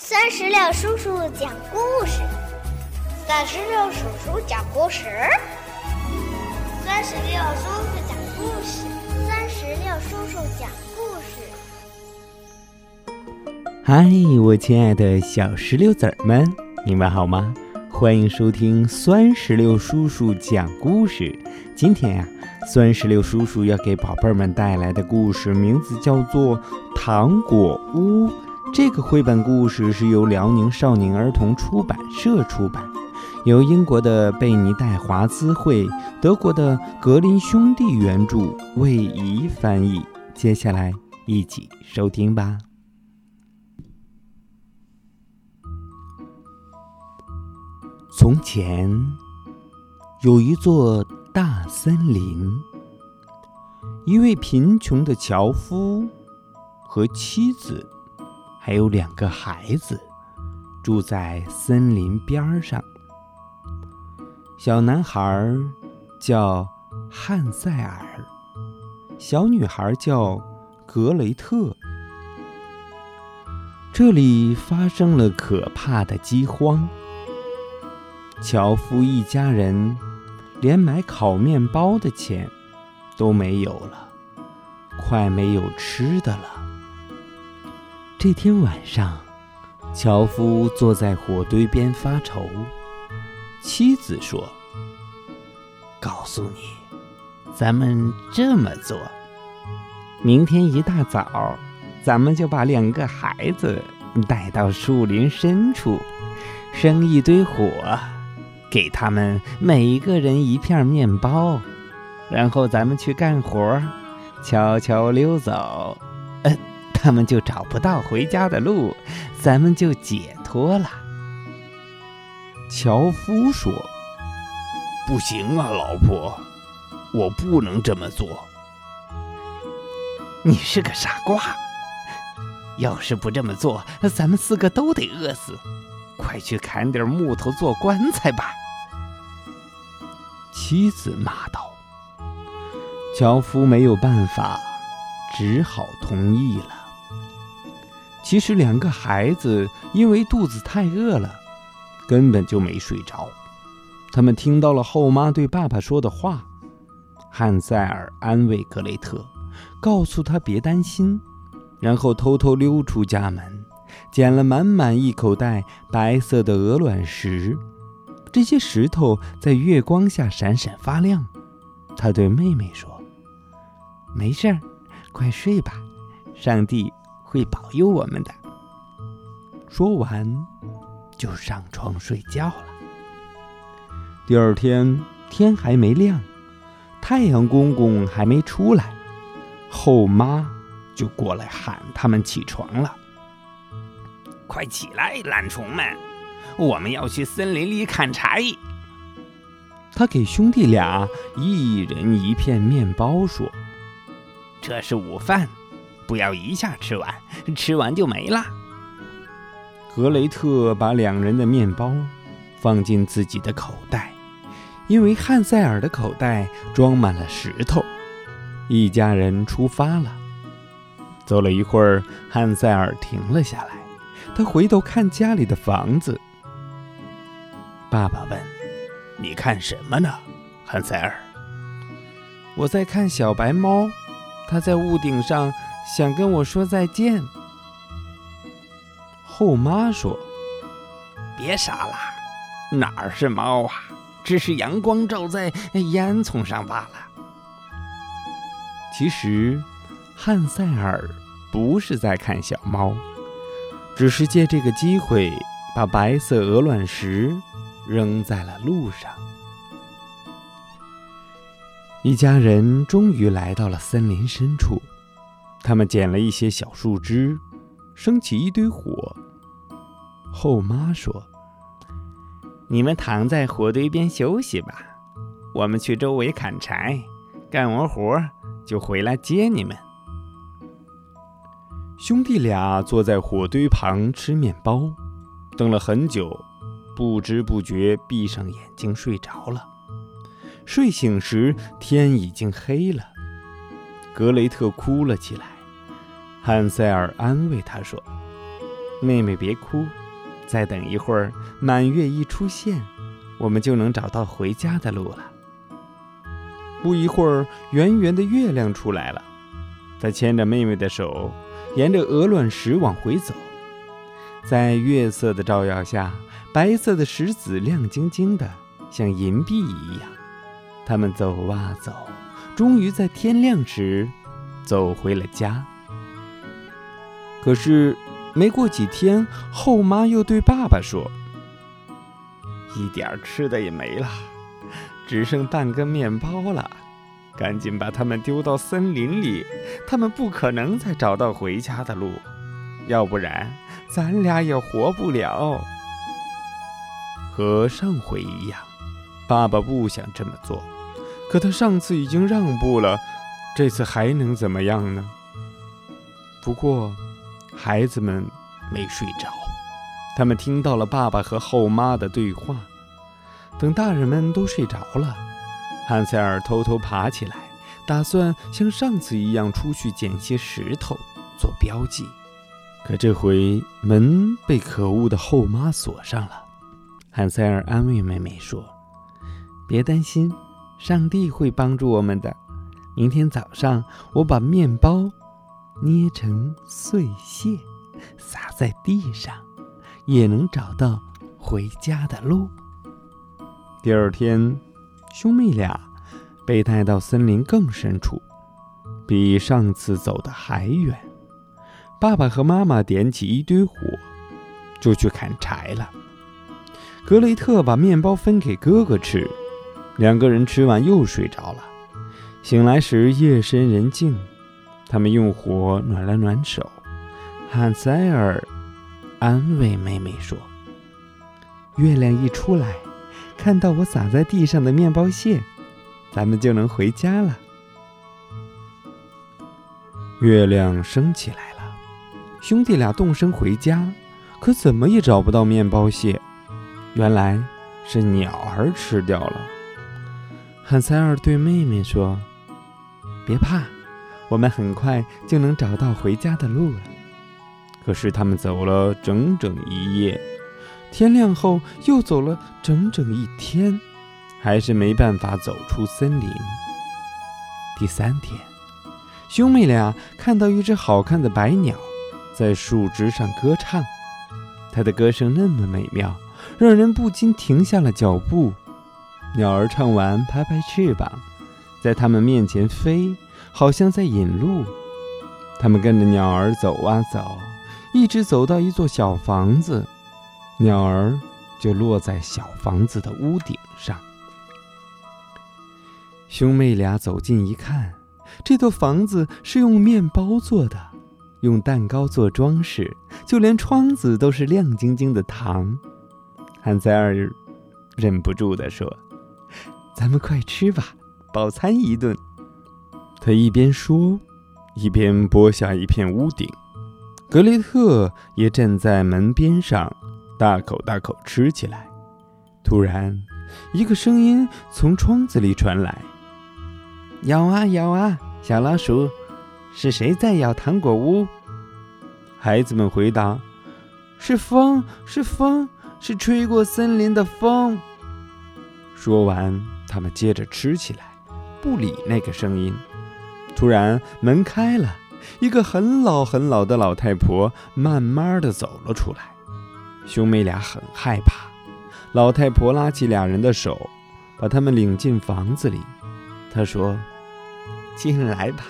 三十六叔叔讲故事，三十六叔叔讲故事，三十六叔叔讲故事，三十六叔叔讲故事。嗨，我亲爱的小石榴籽儿们，你们好吗？欢迎收听酸石榴叔叔讲故事。今天呀，酸石榴叔叔要给宝贝们带来的故事名字叫做《糖果屋》。这个绘本故事是由辽宁少年儿童出版社出版，由英国的贝尼戴华兹绘、德国的格林兄弟原著，魏怡翻译。接下来一起收听吧。从前有一座大森林，一位贫穷的樵夫和妻子。还有两个孩子住在森林边上。小男孩叫汉塞尔，小女孩叫格雷特。这里发生了可怕的饥荒，樵夫一家人连买烤面包的钱都没有了，快没有吃的了。这天晚上，樵夫坐在火堆边发愁。妻子说：“告诉你，咱们这么做，明天一大早，咱们就把两个孩子带到树林深处，生一堆火，给他们每一个人一片面包，然后咱们去干活，悄悄溜走。”他们就找不到回家的路，咱们就解脱了。樵夫说：“不行啊，老婆，我不能这么做。你是个傻瓜！要是不这么做，咱们四个都得饿死。快去砍点木头做棺材吧。”妻子骂道。樵夫没有办法，只好同意了。其实两个孩子因为肚子太饿了，根本就没睡着。他们听到了后妈对爸爸说的话。汉塞尔安慰格雷特，告诉他别担心，然后偷偷溜出家门，捡了满满一口袋白色的鹅卵石。这些石头在月光下闪闪发亮。他对妹妹说：“没事儿，快睡吧，上帝。”会保佑我们的。说完，就上床睡觉了。第二天天还没亮，太阳公公还没出来，后妈就过来喊他们起床了。快起来，懒虫们，我们要去森林里砍柴。他给兄弟俩一人一片面包，说：“这是午饭。”不要一下吃完，吃完就没了。格雷特把两人的面包放进自己的口袋，因为汉塞尔的口袋装满了石头。一家人出发了。走了一会儿，汉塞尔停了下来，他回头看家里的房子。爸爸问：“你看什么呢，汉塞尔？”我在看小白猫，它在屋顶上。想跟我说再见。后妈说：“别傻了，哪儿是猫啊？只是阳光照在烟囱上罢了。”其实，汉塞尔不是在看小猫，只是借这个机会把白色鹅卵石扔在了路上。一家人终于来到了森林深处。他们捡了一些小树枝，升起一堆火。后妈说：“你们躺在火堆边休息吧，我们去周围砍柴，干完活就回来接你们。”兄弟俩坐在火堆旁吃面包，等了很久，不知不觉闭上眼睛睡着了。睡醒时，天已经黑了。格雷特哭了起来，汉塞尔安慰他说：“妹妹别哭，再等一会儿，满月一出现，我们就能找到回家的路了。”不一会儿，圆圆的月亮出来了，他牵着妹妹的手，沿着鹅卵石往回走。在月色的照耀下，白色的石子亮晶晶的，像银币一样。他们走啊走，终于在天亮时走回了家。可是，没过几天，后妈又对爸爸说：“一点吃的也没了。”只剩半根面包了，赶紧把它们丢到森林里。他们不可能再找到回家的路，要不然咱俩也活不了。和上回一样，爸爸不想这么做，可他上次已经让步了，这次还能怎么样呢？不过，孩子们没睡着，他们听到了爸爸和后妈的对话。等大人们都睡着了，汉塞尔偷偷爬起来，打算像上次一样出去捡些石头做标记。可这回门被可恶的后妈锁上了。汉塞尔安慰妹妹说：“别担心，上帝会帮助我们的。明天早上我把面包捏成碎屑，撒在地上，也能找到回家的路。”第二天，兄妹俩被带到森林更深处，比上次走的还远。爸爸和妈妈点起一堆火，就去砍柴了。格雷特把面包分给哥哥吃，两个人吃完又睡着了。醒来时夜深人静，他们用火暖了暖手。汉塞尔安慰妹妹说：“月亮一出来。”看到我撒在地上的面包屑，咱们就能回家了。月亮升起来了，兄弟俩动身回家，可怎么也找不到面包屑，原来是鸟儿吃掉了。汉塞尔对妹妹说：“别怕，我们很快就能找到回家的路了。”可是他们走了整整一夜。天亮后，又走了整整一天，还是没办法走出森林。第三天，兄妹俩看到一只好看的白鸟在树枝上歌唱，它的歌声那么美妙，让人不禁停下了脚步。鸟儿唱完，拍拍翅膀，在他们面前飞，好像在引路。他们跟着鸟儿走啊走，一直走到一座小房子。鸟儿就落在小房子的屋顶上。兄妹俩走近一看，这座房子是用面包做的，用蛋糕做装饰，就连窗子都是亮晶晶的糖。汉塞尔忍不住地说：“咱们快吃吧，饱餐一顿。”他一边说，一边剥下一片屋顶。格雷特也站在门边上。大口大口吃起来。突然，一个声音从窗子里传来：“咬啊咬啊，小老鼠，是谁在咬糖果屋？”孩子们回答：“是风，是风，是吹过森林的风。”说完，他们接着吃起来，不理那个声音。突然，门开了，一个很老很老的老太婆慢慢的走了出来。兄妹俩很害怕，老太婆拉起俩人的手，把他们领进房子里。她说：“进来吧，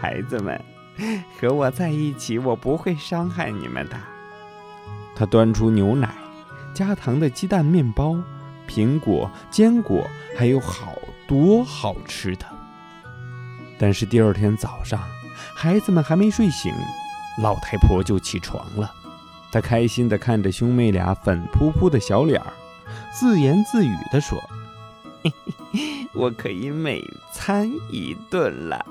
孩子们，和我在一起，我不会伤害你们的。”她端出牛奶、加糖的鸡蛋面包、苹果、坚果，还有好多好吃的。但是第二天早上，孩子们还没睡醒，老太婆就起床了。他开心地看着兄妹俩粉扑扑的小脸儿，自言自语地说：“，我可以美餐一顿了。”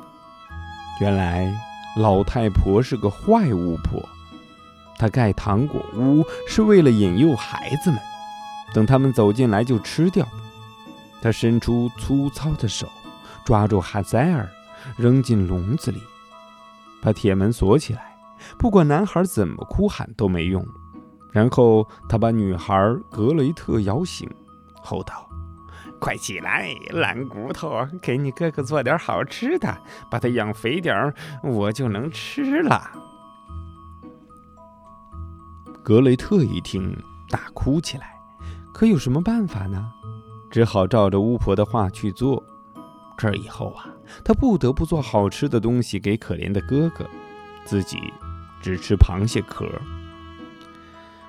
原来老太婆是个坏巫婆，她盖糖果屋是为了引诱孩子们，等他们走进来就吃掉。她伸出粗糙的手，抓住哈塞尔，扔进笼子里，把铁门锁起来。不管男孩怎么哭喊都没用。然后他把女孩格雷特摇醒，吼道：“快起来，懒骨头！给你哥哥做点好吃的，把他养肥点儿，我就能吃了。”格雷特一听，大哭起来。可有什么办法呢？只好照着巫婆的话去做。这以后啊，他不得不做好吃的东西给可怜的哥哥，自己只吃螃蟹壳。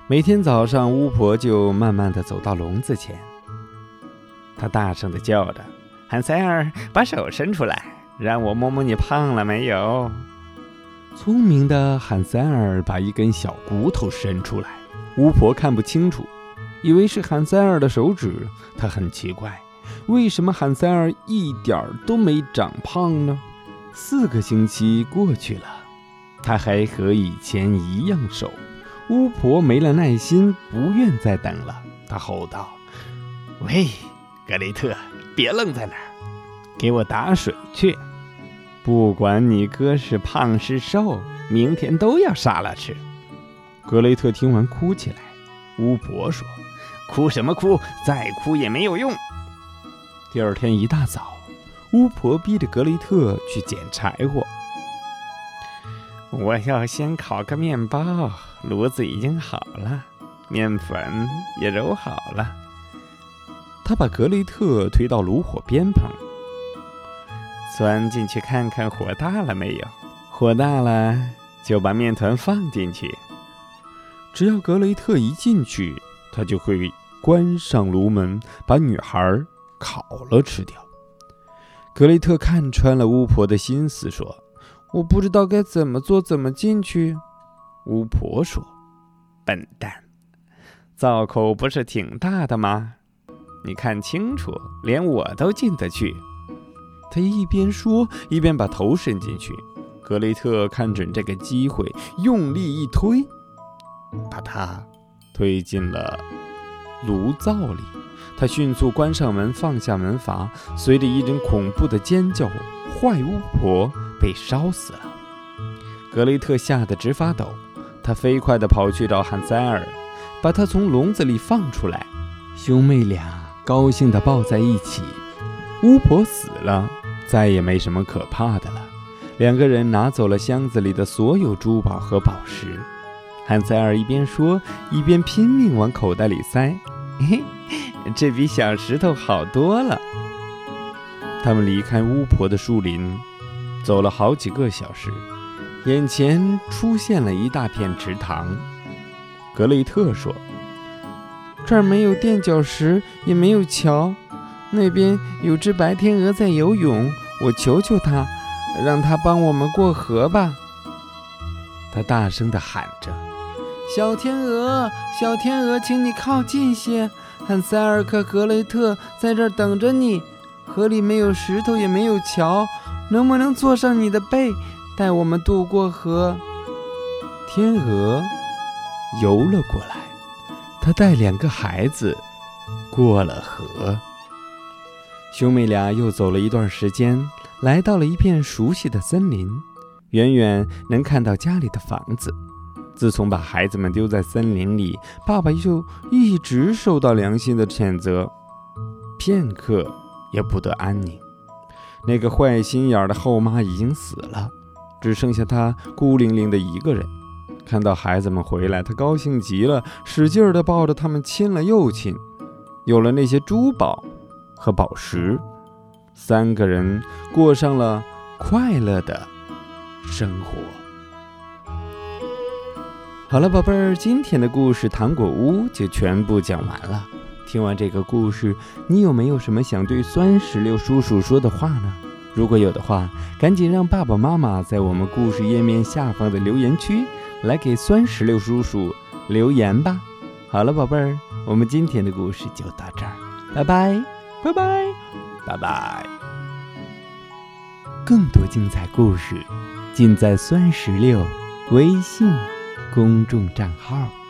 每天早上，巫婆就慢慢的走到笼子前，她大声的叫着：“汉塞尔，把手伸出来，让我摸摸你胖了没有。”聪明的汉塞尔把一根小骨头伸出来，巫婆看不清楚，以为是汉塞尔的手指。她很奇怪，为什么汉塞尔一点儿都没长胖呢？四个星期过去了，他还和以前一样瘦。巫婆没了耐心，不愿再等了。她吼道：“喂，格雷特，别愣在那儿，给我打水去！不管你哥是胖是瘦，明天都要杀了吃。”格雷特听完哭起来。巫婆说：“哭什么哭？再哭也没有用。”第二天一大早，巫婆逼着格雷特去捡柴火。我要先烤个面包，炉子已经好了，面粉也揉好了。他把格雷特推到炉火边旁，钻进去看看火大了没有。火大了，就把面团放进去。只要格雷特一进去，他就会关上炉门，把女孩烤了吃掉。格雷特看穿了巫婆的心思，说。我不知道该怎么做，怎么进去？巫婆说：“笨蛋，灶口不是挺大的吗？你看清楚，连我都进得去。”他一边说，一边把头伸进去。格雷特看准这个机会，用力一推，把他推进了炉灶里。他迅速关上门，放下门阀，随着一阵恐怖的尖叫，坏巫婆。被烧死了，格雷特吓得直发抖。他飞快地跑去找汉塞尔，把他从笼子里放出来。兄妹俩高兴地抱在一起。巫婆死了，再也没什么可怕的了。两个人拿走了箱子里的所有珠宝和宝石。汉塞尔一边说，一边拼命往口袋里塞。嘿，这比小石头好多了。他们离开巫婆的树林。走了好几个小时，眼前出现了一大片池塘。格雷特说：“这儿没有垫脚石，也没有桥。那边有只白天鹅在游泳，我求求它，让它帮我们过河吧。”他大声地喊着：“小天鹅，小天鹅，请你靠近些，汉塞尔克格雷特在这儿等着你。河里没有石头，也没有桥。”能不能坐上你的背，带我们渡过河？天鹅游了过来，它带两个孩子过了河。兄妹俩又走了一段时间，来到了一片熟悉的森林，远远能看到家里的房子。自从把孩子们丢在森林里，爸爸就一直受到良心的谴责，片刻也不得安宁。那个坏心眼的后妈已经死了，只剩下他孤零零的一个人。看到孩子们回来，他高兴极了，使劲地抱着他们亲了又亲。有了那些珠宝和宝石，三个人过上了快乐的生活。好了，宝贝儿，今天的故事《糖果屋》就全部讲完了。听完这个故事，你有没有什么想对酸石榴叔叔说的话呢？如果有的话，赶紧让爸爸妈妈在我们故事页面下方的留言区来给酸石榴叔叔留言吧。好了，宝贝儿，我们今天的故事就到这儿，拜拜，拜拜，拜拜。更多精彩故事尽在酸石榴微信公众账号。